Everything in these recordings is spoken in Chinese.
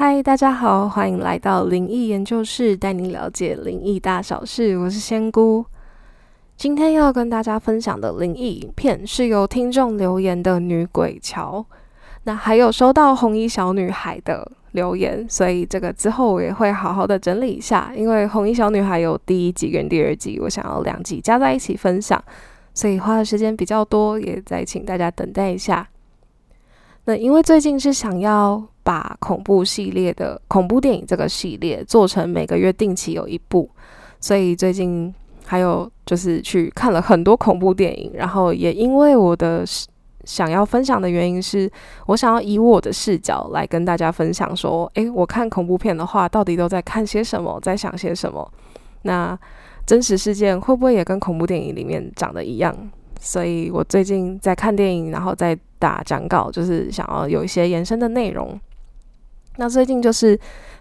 嗨，大家好，欢迎来到灵异研究室，带您了解灵异大小事。我是仙姑，今天要跟大家分享的灵异影片是由听众留言的女鬼桥。那还有收到红衣小女孩的留言，所以这个之后我也会好好的整理一下。因为红衣小女孩有第一集跟第二集，我想要两集加在一起分享，所以花的时间比较多，也再请大家等待一下。那因为最近是想要。把恐怖系列的恐怖电影这个系列做成每个月定期有一部，所以最近还有就是去看了很多恐怖电影，然后也因为我的想要分享的原因是我想要以我的视角来跟大家分享说，诶，我看恐怖片的话到底都在看些什么，在想些什么？那真实事件会不会也跟恐怖电影里面长得一样？所以我最近在看电影，然后在打讲稿，就是想要有一些延伸的内容。那最近就是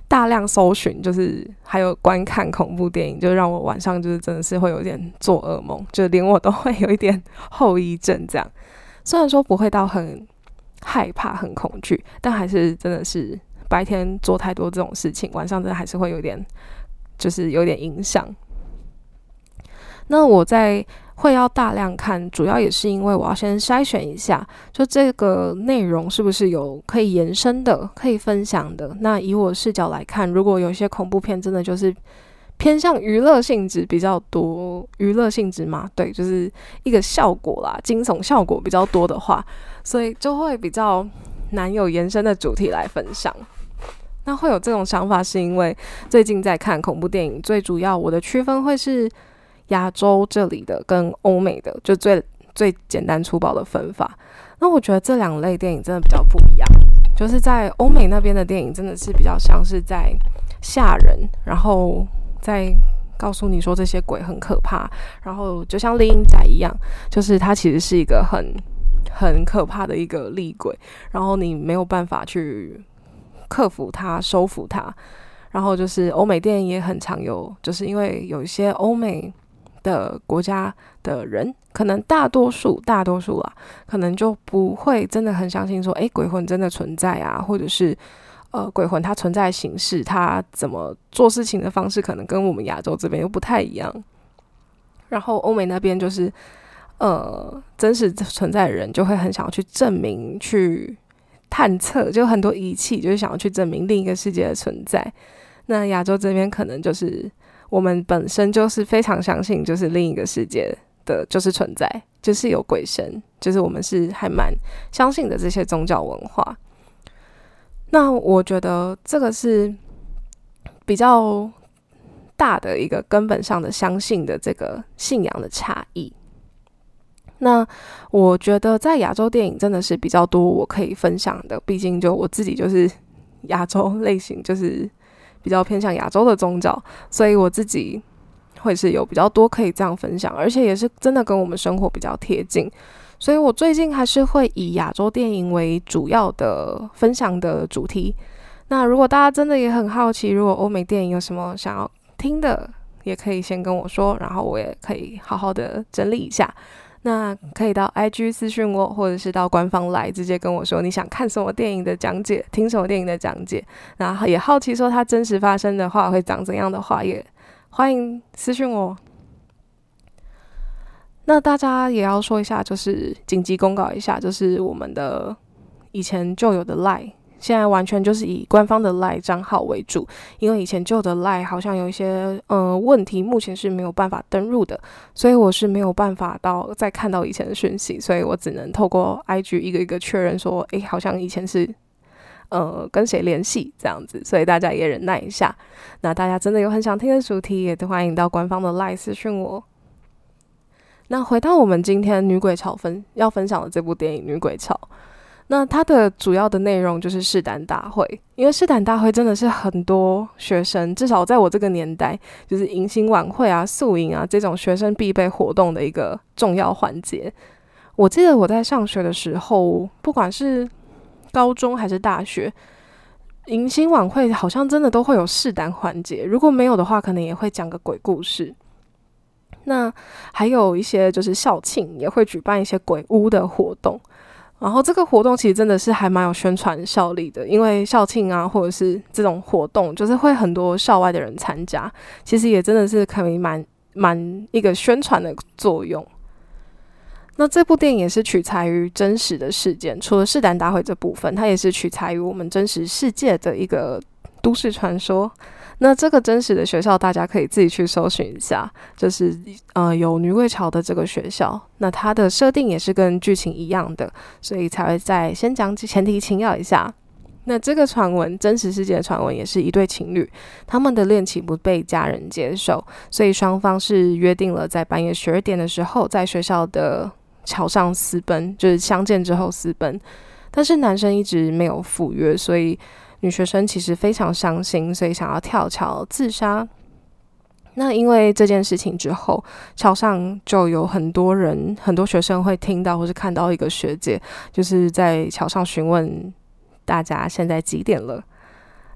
大量搜寻，就是还有观看恐怖电影，就让我晚上就是真的是会有点做噩梦，就连我都会有一点后遗症。这样虽然说不会到很害怕、很恐惧，但还是真的是白天做太多这种事情，晚上真的还是会有点，就是有点影响。那我在。会要大量看，主要也是因为我要先筛选一下，就这个内容是不是有可以延伸的、可以分享的。那以我视角来看，如果有些恐怖片真的就是偏向娱乐性质比较多，娱乐性质嘛，对，就是一个效果啦，惊悚效果比较多的话，所以就会比较难有延伸的主题来分享。那会有这种想法，是因为最近在看恐怖电影，最主要我的区分会是。亚洲这里的跟欧美的就最最简单粗暴的分法，那我觉得这两类电影真的比较不一样。就是在欧美那边的电影真的是比较像是在吓人，然后再告诉你说这些鬼很可怕，然后就像丽英仔一样，就是它其实是一个很很可怕的一个厉鬼，然后你没有办法去克服它、收服它。然后就是欧美电影也很常有，就是因为有一些欧美。的国家的人，可能大多数大多数啊，可能就不会真的很相信说，诶，鬼魂真的存在啊，或者是呃，鬼魂它存在形式，它怎么做事情的方式，可能跟我们亚洲这边又不太一样。然后欧美那边就是，呃，真实存在的人就会很想要去证明、去探测，就很多仪器就是想要去证明另一个世界的存在。那亚洲这边可能就是。我们本身就是非常相信，就是另一个世界的就是存在，就是有鬼神，就是我们是还蛮相信的这些宗教文化。那我觉得这个是比较大的一个根本上的相信的这个信仰的差异。那我觉得在亚洲电影真的是比较多我可以分享的，毕竟就我自己就是亚洲类型，就是。比较偏向亚洲的宗教，所以我自己会是有比较多可以这样分享，而且也是真的跟我们生活比较贴近，所以我最近还是会以亚洲电影为主要的分享的主题。那如果大家真的也很好奇，如果欧美电影有什么想要听的，也可以先跟我说，然后我也可以好好的整理一下。那可以到 IG 私讯我，或者是到官方来直接跟我说你想看什么电影的讲解，听什么电影的讲解，然后也好奇说它真实发生的话会长怎样的话，也欢迎私讯我。那大家也要说一下，就是紧急公告一下，就是我们的以前就有的 Lie。现在完全就是以官方的赖账号为主，因为以前旧的赖好像有一些呃问题，目前是没有办法登录的，所以我是没有办法到再看到以前的讯息，所以我只能透过 IG 一个一个确认说，诶，好像以前是呃跟谁联系这样子，所以大家也忍耐一下。那大家真的有很想听的主题，也都欢迎到官方的赖私讯我。那回到我们今天女鬼潮分要分享的这部电影《女鬼潮》。那它的主要的内容就是试胆大会，因为试胆大会真的是很多学生，至少在我这个年代，就是迎新晚会啊、宿营啊这种学生必备活动的一个重要环节。我记得我在上学的时候，不管是高中还是大学，迎新晚会好像真的都会有试胆环节，如果没有的话，可能也会讲个鬼故事。那还有一些就是校庆也会举办一些鬼屋的活动。然后这个活动其实真的是还蛮有宣传效力的，因为校庆啊，或者是这种活动，就是会很多校外的人参加，其实也真的是可以蛮蛮一个宣传的作用。那这部电影也是取材于真实的事件，除了试胆大会这部分，它也是取材于我们真实世界的一个都市传说。那这个真实的学校，大家可以自己去搜寻一下，就是呃有女鬼桥的这个学校。那它的设定也是跟剧情一样的，所以才会在先讲前提请要一下。那这个传闻，真实世界的传闻，也是一对情侣，他们的恋情不被家人接受，所以双方是约定了在半夜十二点的时候，在学校的桥上私奔，就是相见之后私奔。但是男生一直没有赴约，所以。女学生其实非常伤心，所以想要跳桥自杀。那因为这件事情之后，桥上就有很多人、很多学生会听到或是看到一个学姐，就是在桥上询问大家现在几点了。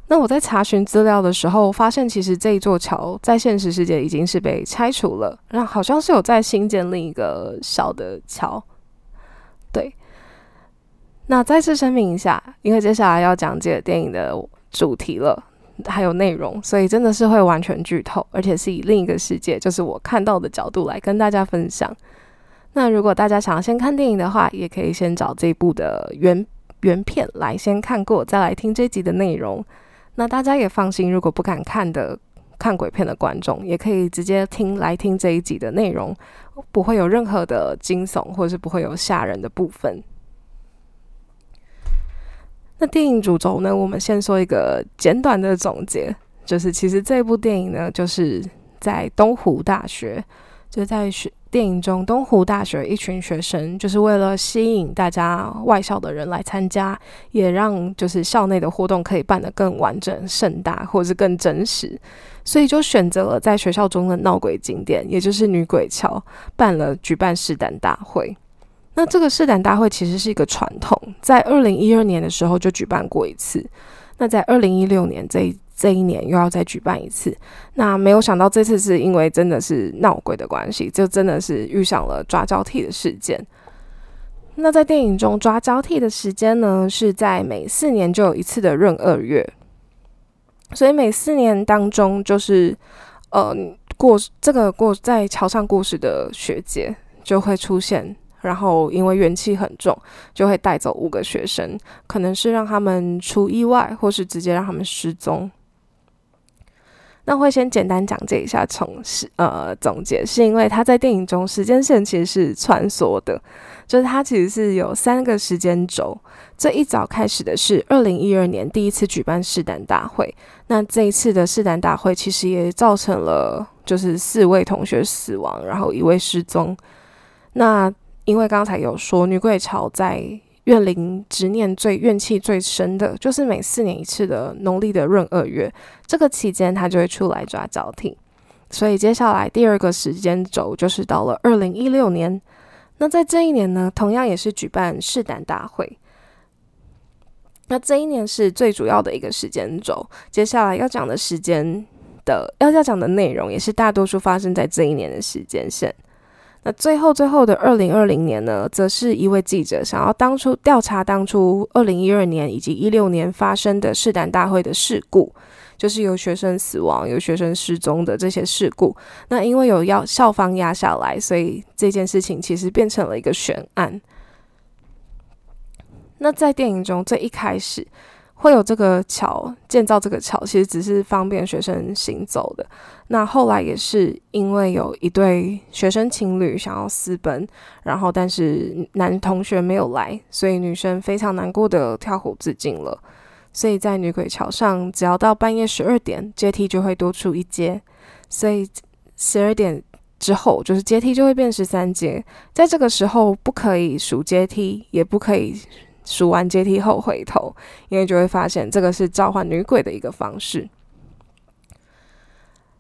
那我在查询资料的时候，发现其实这一座桥在现实世界已经是被拆除了，那好像是有在新建另一个小的桥。那再次声明一下，因为接下来要讲解电影的主题了，还有内容，所以真的是会完全剧透，而且是以另一个世界，就是我看到的角度来跟大家分享。那如果大家想要先看电影的话，也可以先找这部的原原片来先看过，再来听这集的内容。那大家也放心，如果不敢看的看鬼片的观众，也可以直接听来听这一集的内容，不会有任何的惊悚，或者是不会有吓人的部分。那电影主轴呢？我们先说一个简短的总结，就是其实这部电影呢，就是在东湖大学，就在学电影中，东湖大学一群学生，就是为了吸引大家外校的人来参加，也让就是校内的活动可以办得更完整、盛大，或者是更真实，所以就选择了在学校中的闹鬼景点，也就是女鬼桥，办了举办试胆大会。那这个试胆大会其实是一个传统，在二零一二年的时候就举办过一次，那在二零一六年这这一年又要再举办一次。那没有想到这次是因为真的是闹鬼的关系，就真的是遇上了抓交替的事件。那在电影中抓交替的时间呢，是在每四年就有一次的闰二月，所以每四年当中就是呃过这个过在桥上过世的学姐就会出现。然后因为元气很重，就会带走五个学生，可能是让他们出意外，或是直接让他们失踪。那会先简单讲解一下，从是呃总结，是因为他在电影中时间线其实是穿梭的，就是他其实是有三个时间轴。这一早开始的是二零一二年第一次举办试胆大会，那这一次的试胆大会其实也造成了就是四位同学死亡，然后一位失踪。那因为刚才有说，女鬼桥在怨灵执念最怨气最深的，就是每四年一次的农历的闰二月，这个期间他就会出来抓交替。所以接下来第二个时间轴就是到了二零一六年。那在这一年呢，同样也是举办试胆大会。那这一年是最主要的一个时间轴。接下来要讲的时间的要要讲的内容，也是大多数发生在这一年的时间线。那最后最后的二零二零年呢，则是一位记者想要当初调查当初二零一二年以及一六年发生的试胆大会的事故，就是有学生死亡、有学生失踪的这些事故。那因为有要校方压下来，所以这件事情其实变成了一个悬案。那在电影中最一开始。会有这个桥建造，这个桥其实只是方便学生行走的。那后来也是因为有一对学生情侣想要私奔，然后但是男同学没有来，所以女生非常难过的跳湖自尽了。所以在女鬼桥上，只要到半夜十二点，阶梯就会多出一阶，所以十二点之后，就是阶梯就会变十三阶。在这个时候，不可以数阶梯，也不可以。数完阶梯后回头，因为就会发现这个是召唤女鬼的一个方式。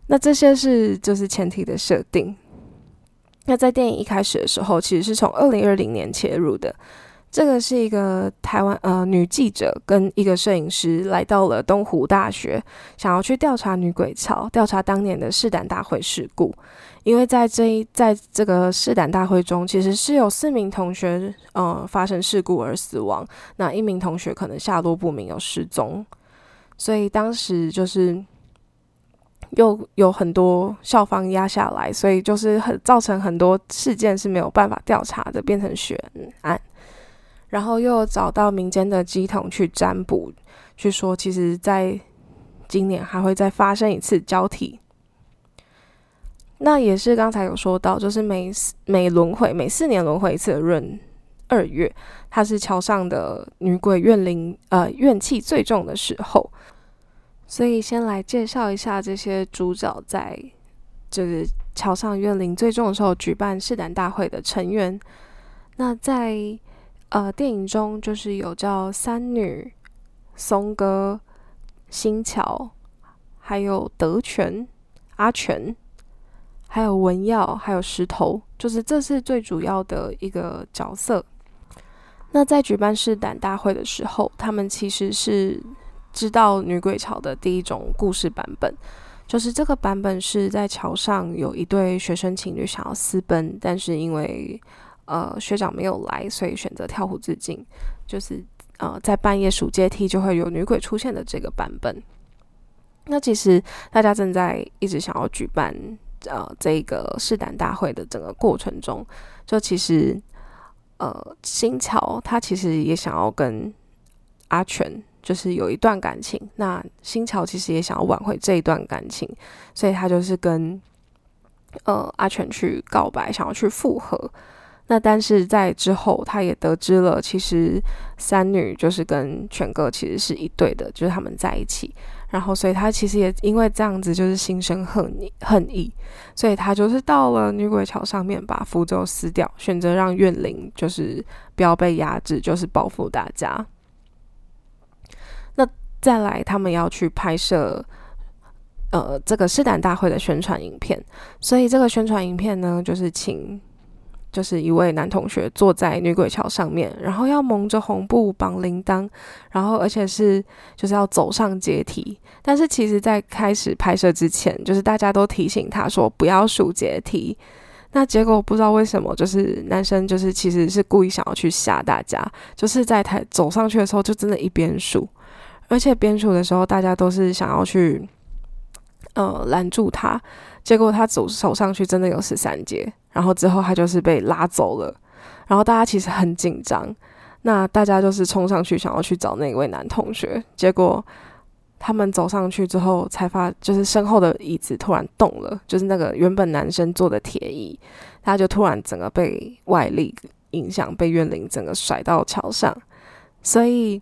那这些是就是前提的设定。那在电影一开始的时候，其实是从二零二零年切入的，这个是一个台湾呃女记者跟一个摄影师来到了东湖大学，想要去调查女鬼桥，调查当年的试胆大会事故。因为在这一在这个试胆大会中，其实是有四名同学呃发生事故而死亡，那一名同学可能下落不明有失踪，所以当时就是又有很多校方压下来，所以就是很造成很多事件是没有办法调查的，变成悬案。然后又找到民间的鸡桶去占卜，去说其实在今年还会再发生一次交替。那也是刚才有说到，就是每四每轮回每四年轮回一次的闰二月，它是桥上的女鬼怨灵呃怨气最重的时候。所以先来介绍一下这些主角在就是桥上怨灵最重的时候举办试胆大会的成员。那在呃，电影中就是有叫三女、松哥、新桥，还有德全、阿全，还有文耀，还有石头，就是这是最主要的一个角色。那在举办试胆大会的时候，他们其实是知道女鬼桥的第一种故事版本，就是这个版本是在桥上有一对学生情侣想要私奔，但是因为呃，学长没有来，所以选择跳湖自尽，就是呃，在半夜数阶梯就会有女鬼出现的这个版本。那其实大家正在一直想要举办呃这个试胆大会的整个过程中，就其实呃新桥他其实也想要跟阿全就是有一段感情，那新桥其实也想要挽回这一段感情，所以他就是跟呃阿全去告白，想要去复合。那但是在之后，他也得知了，其实三女就是跟全哥其实是一对的，就是他们在一起。然后，所以他其实也因为这样子，就是心生恨意，恨意，所以他就是到了女鬼桥上面，把符咒撕掉，选择让怨灵就是不要被压制，就是报复大家。那再来，他们要去拍摄呃这个试胆大会的宣传影片，所以这个宣传影片呢，就是请。就是一位男同学坐在女鬼桥上面，然后要蒙着红布绑铃铛，然后而且是就是要走上阶梯。但是其实，在开始拍摄之前，就是大家都提醒他说不要数阶梯。那结果不知道为什么，就是男生就是其实是故意想要去吓大家，就是在台走上去的时候就真的一边数，而且边数的时候大家都是想要去呃拦住他，结果他走走上去真的有十三阶。然后之后他就是被拉走了，然后大家其实很紧张，那大家就是冲上去想要去找那位男同学，结果他们走上去之后才发，就是身后的椅子突然动了，就是那个原本男生坐的铁椅，他就突然整个被外力影响，被怨灵整个甩到桥上，所以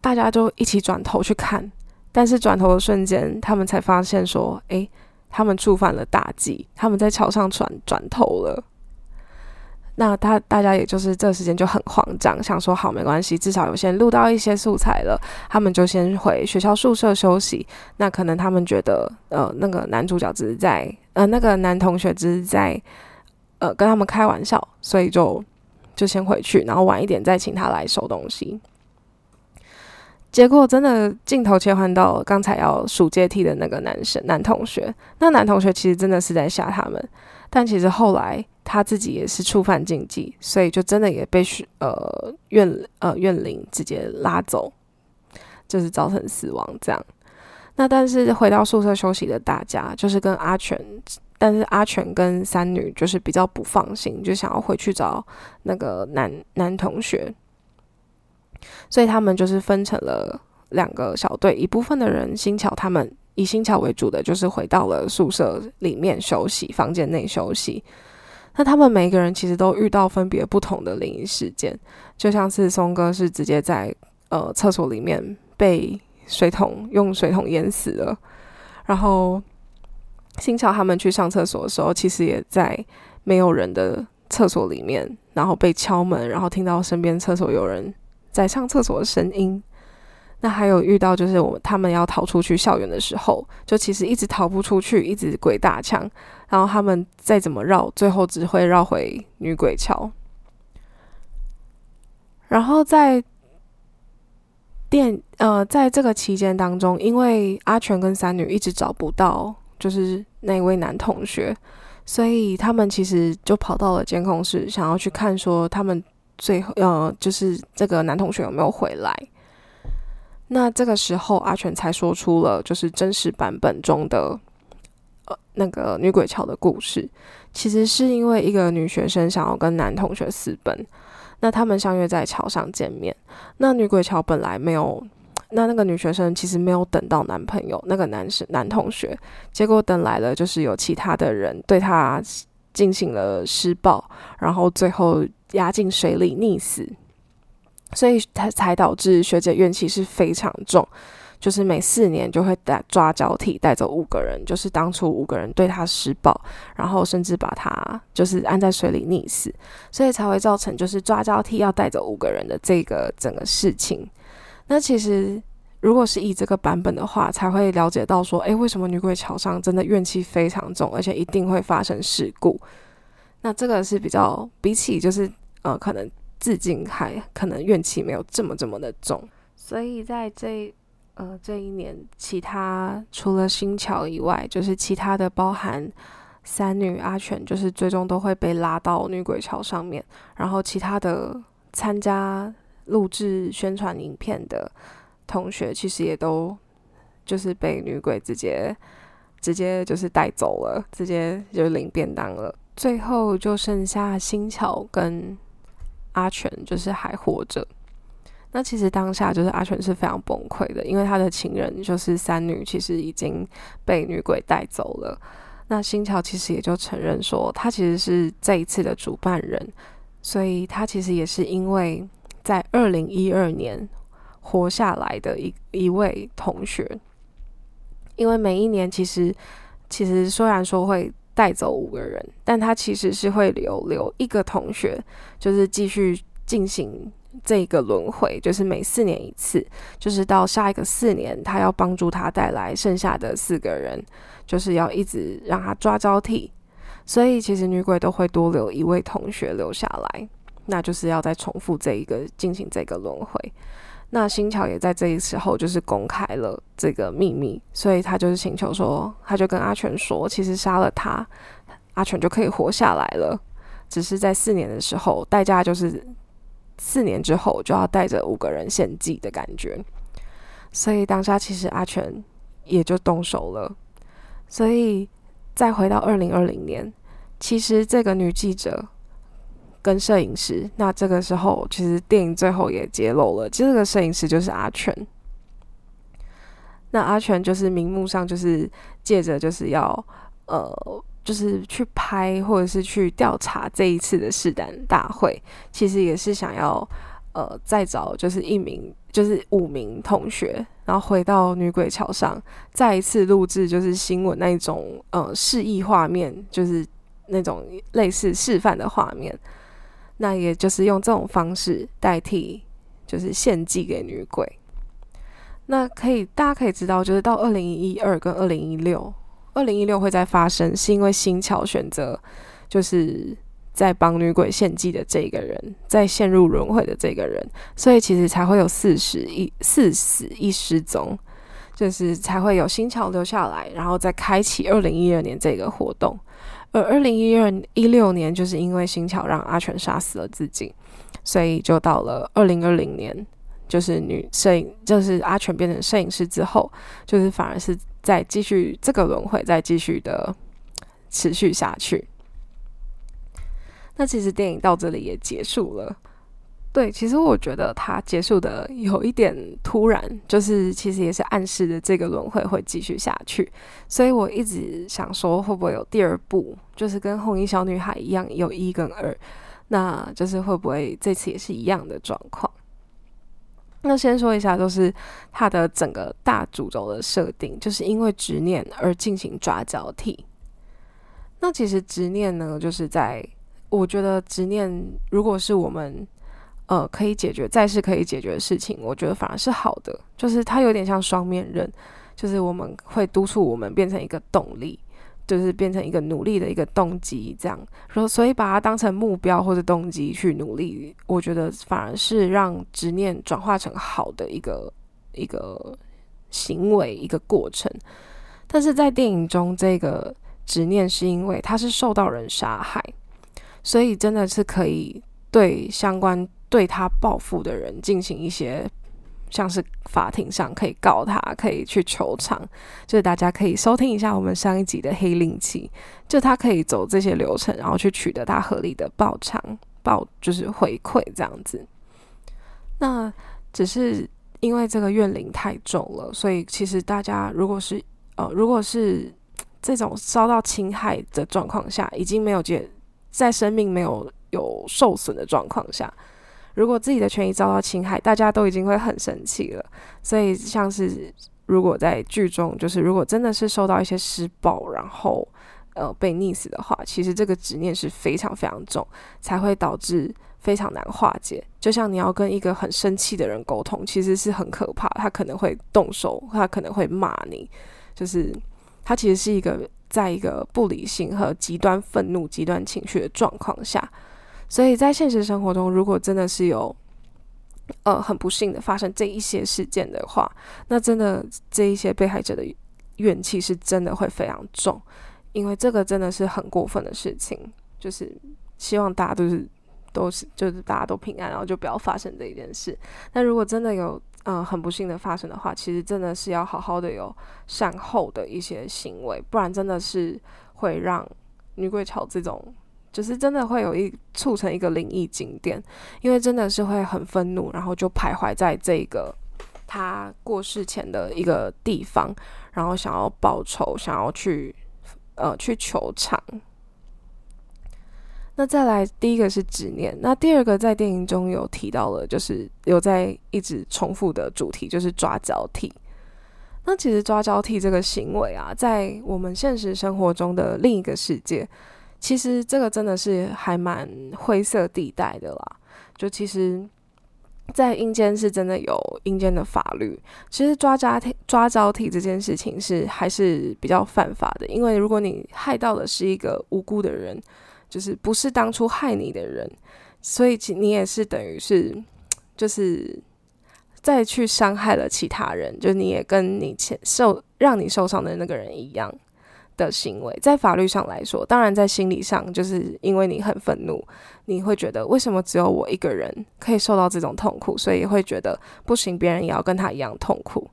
大家就一起转头去看，但是转头的瞬间，他们才发现说，诶。他们触犯了大忌，他们在桥上转转头了。那他大家也就是这时间就很慌张，想说好没关系，至少有先录到一些素材了。他们就先回学校宿舍休息。那可能他们觉得，呃，那个男主角只是在，呃，那个男同学只是在，呃，跟他们开玩笑，所以就就先回去，然后晚一点再请他来收东西。结果真的镜头切换到刚才要数阶梯的那个男生男同学，那男同学其实真的是在吓他们，但其实后来他自己也是触犯禁忌，所以就真的也被呃怨呃怨灵直接拉走，就是造成死亡这样。那但是回到宿舍休息的大家，就是跟阿全，但是阿全跟三女就是比较不放心，就想要回去找那个男男同学。所以他们就是分成了两个小队，一部分的人新桥他们以新桥为主的，就是回到了宿舍里面休息，房间内休息。那他们每个人其实都遇到分别不同的灵异事件，就像是松哥是直接在呃厕所里面被水桶用水桶淹死了，然后新桥他们去上厕所的时候，其实也在没有人的厕所里面，然后被敲门，然后听到身边厕所有人。在上厕所的声音，那还有遇到就是我他们要逃出去校园的时候，就其实一直逃不出去，一直鬼打墙，然后他们再怎么绕，最后只会绕回女鬼桥。然后在电呃，在这个期间当中，因为阿全跟三女一直找不到就是那位男同学，所以他们其实就跑到了监控室，想要去看说他们最后呃，就是这个男同学有没有回来。那这个时候，阿全才说出了就是真实版本中的呃那个女鬼桥的故事。其实是因为一个女学生想要跟男同学私奔。那他们相约在桥上见面。那女鬼桥本来没有，那那个女学生其实没有等到男朋友，那个男生男同学，结果等来了，就是有其他的人对她进行了施暴，然后最后压进水里溺死，所以他才导致学姐怨气是非常重。就是每四年就会带抓交替带走五个人，就是当初五个人对他施暴，然后甚至把他就是按在水里溺死，所以才会造成就是抓交替要带走五个人的这个整个事情。那其实如果是以这个版本的话，才会了解到说，诶，为什么女鬼桥上真的怨气非常重，而且一定会发生事故。那这个是比较比起就是呃，可能致敬还可能怨气没有这么这么的重，所以在这。呃，这一年，其他除了新桥以外，就是其他的包含三女阿全，就是最终都会被拉到女鬼桥上面。然后其他的参加录制宣传影片的同学，其实也都就是被女鬼直接直接就是带走了，直接就领便当了。最后就剩下新桥跟阿全，就是还活着。那其实当下就是阿全是非常崩溃的，因为他的情人就是三女，其实已经被女鬼带走了。那新桥其实也就承认说，他其实是这一次的主办人，所以他其实也是因为在二零一二年活下来的一一位同学。因为每一年其实其实虽然说会带走五个人，但他其实是会留留一个同学，就是继续进行。这个轮回就是每四年一次，就是到下一个四年，他要帮助他带来剩下的四个人，就是要一直让他抓交替。所以其实女鬼都会多留一位同学留下来，那就是要再重复这一个进行这个轮回。那新桥也在这一时候就是公开了这个秘密，所以他就是请求说，他就跟阿全说，其实杀了他，阿全就可以活下来了，只是在四年的时候，代价就是。四年之后就要带着五个人献祭的感觉，所以当下其实阿全也就动手了。所以再回到二零二零年，其实这个女记者跟摄影师，那这个时候其实电影最后也揭露了，其实这个摄影师就是阿全。那阿全就是名目上就是借着就是要呃。就是去拍或者是去调查这一次的试胆大会，其实也是想要呃再找就是一名就是五名同学，然后回到女鬼桥上再一次录制就是新闻那一种呃示意画面，就是那种类似示范的画面，那也就是用这种方式代替就是献祭给女鬼。那可以大家可以知道，就是到二零一二跟二零一六。二零一六会再发生，是因为新桥选择就是在帮女鬼献祭的这个人，在陷入轮回的这个人，所以其实才会有四十一四死一失踪，就是才会有新桥留下来，然后再开启二零一二年这个活动。而二零一二一六年，就是因为新桥让阿全杀死了自己，所以就到了二零二零年，就是女摄影，就是阿全变成摄影师之后，就是反而是。在继续这个轮回，再继续的持续下去。那其实电影到这里也结束了。对，其实我觉得它结束的有一点突然，就是其实也是暗示着这个轮回会继续下去。所以我一直想说，会不会有第二部，就是跟红衣小女孩一样有一跟二？那就是会不会这次也是一样的状况？那先说一下，就是它的整个大主轴的设定，就是因为执念而进行抓交替。那其实执念呢，就是在我觉得执念，如果是我们呃可以解决再是可以解决的事情，我觉得反而是好的。就是它有点像双面刃，就是我们会督促我们变成一个动力，就是变成一个努力的一个动机，这样，说所以把它当成目标或者动机去努力，我觉得反而是让执念转化成好的一个一个行为一个过程。但是在电影中，这个执念是因为他是受到人杀害，所以真的是可以对相关对他报复的人进行一些。像是法庭上可以告他，可以去求偿，就是大家可以收听一下我们上一集的黑令旗，就他可以走这些流程，然后去取得他合理的报偿报，就是回馈这样子。那只是因为这个怨灵太重了，所以其实大家如果是呃，如果是这种遭到侵害的状况下，已经没有解，在生命没有有受损的状况下。如果自己的权益遭到侵害，大家都已经会很生气了。所以，像是如果在剧中，就是如果真的是受到一些施暴，然后呃被溺死的话，其实这个执念是非常非常重，才会导致非常难化解。就像你要跟一个很生气的人沟通，其实是很可怕，他可能会动手，他可能会骂你，就是他其实是一个在一个不理性和极端愤怒、极端情绪的状况下。所以在现实生活中，如果真的是有，呃，很不幸的发生这一些事件的话，那真的这一些被害者的怨气是真的会非常重，因为这个真的是很过分的事情。就是希望大家都是都是就是大家都平安，然后就不要发生这一件事。那如果真的有嗯很不幸的发生的话，其实真的是要好好的有善后的一些行为，不然真的是会让女鬼桥这种。就是真的会有一促成一个灵异景点，因为真的是会很愤怒，然后就徘徊在这个他过世前的一个地方，然后想要报仇，想要去呃去求偿。那再来第一个是执念，那第二个在电影中有提到了，就是有在一直重复的主题，就是抓交替。那其实抓交替这个行为啊，在我们现实生活中的另一个世界。其实这个真的是还蛮灰色地带的啦。就其实，在阴间是真的有阴间的法律。其实抓交替、抓交替这件事情是还是比较犯法的，因为如果你害到的是一个无辜的人，就是不是当初害你的人，所以其你也是等于是就是再去伤害了其他人，就你也跟你前受让你受伤的那个人一样。的行为，在法律上来说，当然在心理上，就是因为你很愤怒，你会觉得为什么只有我一个人可以受到这种痛苦，所以会觉得不行，别人也要跟他一样痛苦。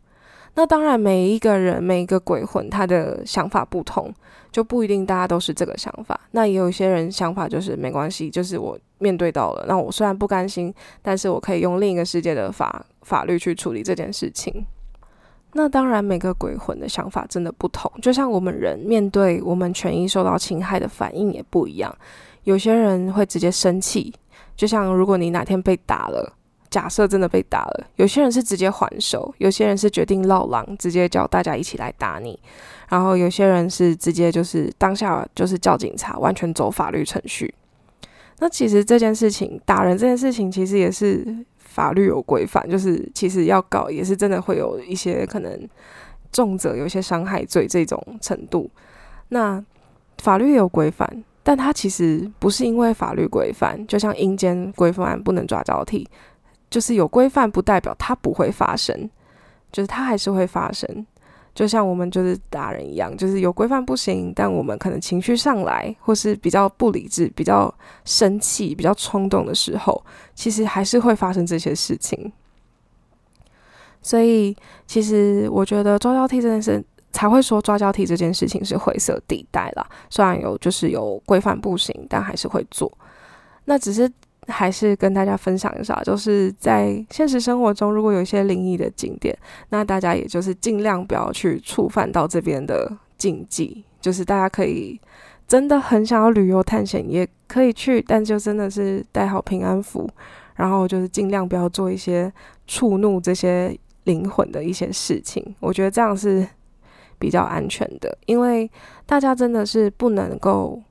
那当然，每一个人每一个鬼魂，他的想法不同，就不一定大家都是这个想法。那也有一些人想法就是没关系，就是我面对到了，那我虽然不甘心，但是我可以用另一个世界的法法律去处理这件事情。那当然，每个鬼魂的想法真的不同，就像我们人面对我们权益受到侵害的反应也不一样。有些人会直接生气，就像如果你哪天被打了，假设真的被打了，有些人是直接还手，有些人是决定闹狼，直接叫大家一起来打你，然后有些人是直接就是当下就是叫警察，完全走法律程序。那其实这件事情，打人这件事情，其实也是。法律有规范，就是其实要搞也是真的会有一些可能重者有一些伤害罪这种程度。那法律有规范，但它其实不是因为法律规范，就像阴间规范不能抓交替，就是有规范不代表它不会发生，就是它还是会发生。就像我们就是大人一样，就是有规范不行，但我们可能情绪上来，或是比较不理智、比较生气、比较冲动的时候，其实还是会发生这些事情。所以，其实我觉得抓交替这件事，才会说抓交替这件事情是灰色地带啦。虽然有就是有规范不行，但还是会做。那只是。还是跟大家分享一下，就是在现实生活中，如果有一些灵异的景点，那大家也就是尽量不要去触犯到这边的禁忌。就是大家可以真的很想要旅游探险，也可以去，但就真的是带好平安符，然后就是尽量不要做一些触怒这些灵魂的一些事情。我觉得这样是比较安全的，因为大家真的是不能够。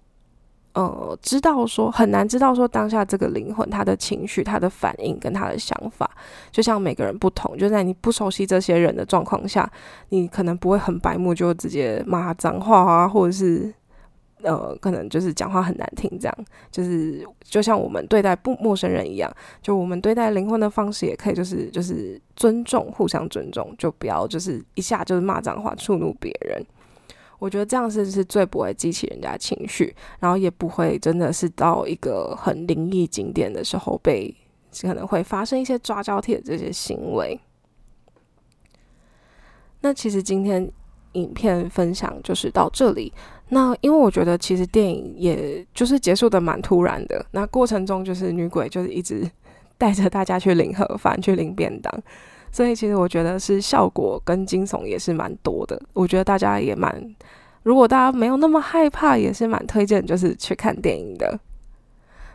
呃，知道说很难知道说当下这个灵魂他的情绪、他的反应跟他的想法，就像每个人不同，就在你不熟悉这些人的状况下，你可能不会很白目就直接骂脏话啊，或者是呃，可能就是讲话很难听，这样就是就像我们对待不陌生人一样，就我们对待灵魂的方式也可以就是就是尊重，互相尊重，就不要就是一下就是骂脏话触怒别人。我觉得这样是是最不会激起人家情绪，然后也不会真的是到一个很灵异景点的时候被可能会发生一些抓交替的这些行为。那其实今天影片分享就是到这里。那因为我觉得其实电影也就是结束的蛮突然的，那过程中就是女鬼就是一直 带着大家去领盒饭，去领便当。所以其实我觉得是效果跟惊悚也是蛮多的。我觉得大家也蛮，如果大家没有那么害怕，也是蛮推荐就是去看电影的。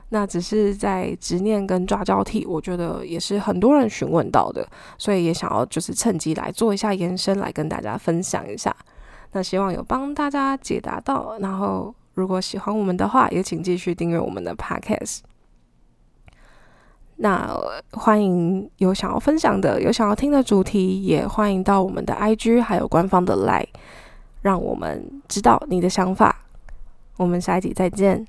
那只是在执念跟抓交替，我觉得也是很多人询问到的，所以也想要就是趁机来做一下延伸，来跟大家分享一下。那希望有帮大家解答到。然后如果喜欢我们的话，也请继续订阅我们的 Podcast。那欢迎有想要分享的、有想要听的主题，也欢迎到我们的 IG 还有官方的 Line，让我们知道你的想法。我们下一集再见。